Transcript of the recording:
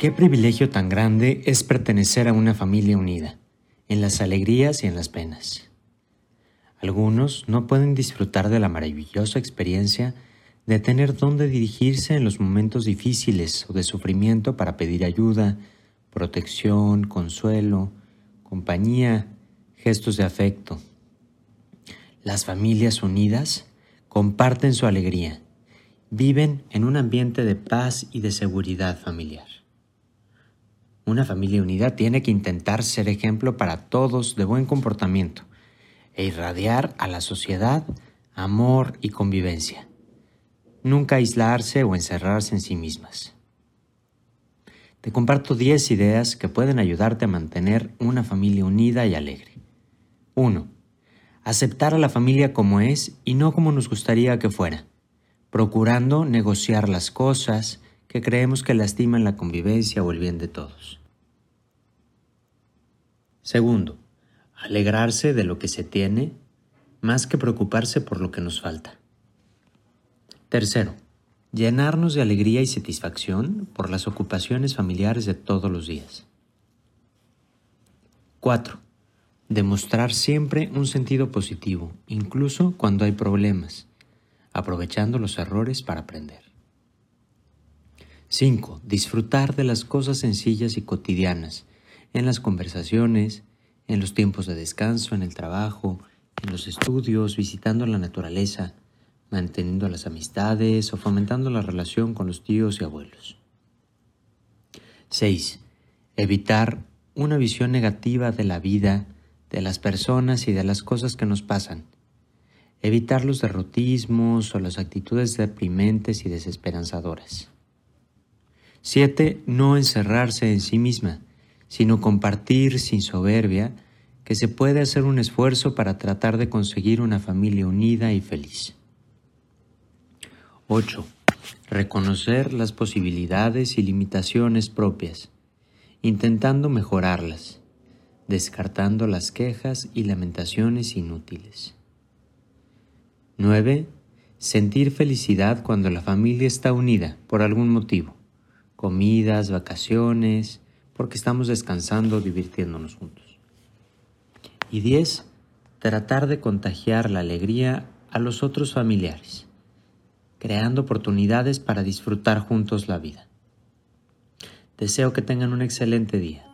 Qué privilegio tan grande es pertenecer a una familia unida, en las alegrías y en las penas. Algunos no pueden disfrutar de la maravillosa experiencia de tener dónde dirigirse en los momentos difíciles o de sufrimiento para pedir ayuda, protección, consuelo, compañía, gestos de afecto. Las familias unidas comparten su alegría, viven en un ambiente de paz y de seguridad familiar. Una familia unida tiene que intentar ser ejemplo para todos de buen comportamiento e irradiar a la sociedad amor y convivencia. Nunca aislarse o encerrarse en sí mismas. Te comparto 10 ideas que pueden ayudarte a mantener una familia unida y alegre. 1. Aceptar a la familia como es y no como nos gustaría que fuera, procurando negociar las cosas que creemos que lastiman la convivencia o el bien de todos. Segundo, alegrarse de lo que se tiene más que preocuparse por lo que nos falta. Tercero, llenarnos de alegría y satisfacción por las ocupaciones familiares de todos los días. Cuatro, demostrar siempre un sentido positivo, incluso cuando hay problemas, aprovechando los errores para aprender. 5. Disfrutar de las cosas sencillas y cotidianas, en las conversaciones, en los tiempos de descanso, en el trabajo, en los estudios, visitando la naturaleza, manteniendo las amistades o fomentando la relación con los tíos y abuelos. 6. Evitar una visión negativa de la vida, de las personas y de las cosas que nos pasan. Evitar los derrotismos o las actitudes deprimentes y desesperanzadoras. 7. No encerrarse en sí misma, sino compartir sin soberbia que se puede hacer un esfuerzo para tratar de conseguir una familia unida y feliz. 8. Reconocer las posibilidades y limitaciones propias, intentando mejorarlas, descartando las quejas y lamentaciones inútiles. 9. Sentir felicidad cuando la familia está unida por algún motivo, comidas, vacaciones, porque estamos descansando, divirtiéndonos juntos. Y 10. Tratar de contagiar la alegría a los otros familiares, creando oportunidades para disfrutar juntos la vida. Deseo que tengan un excelente día.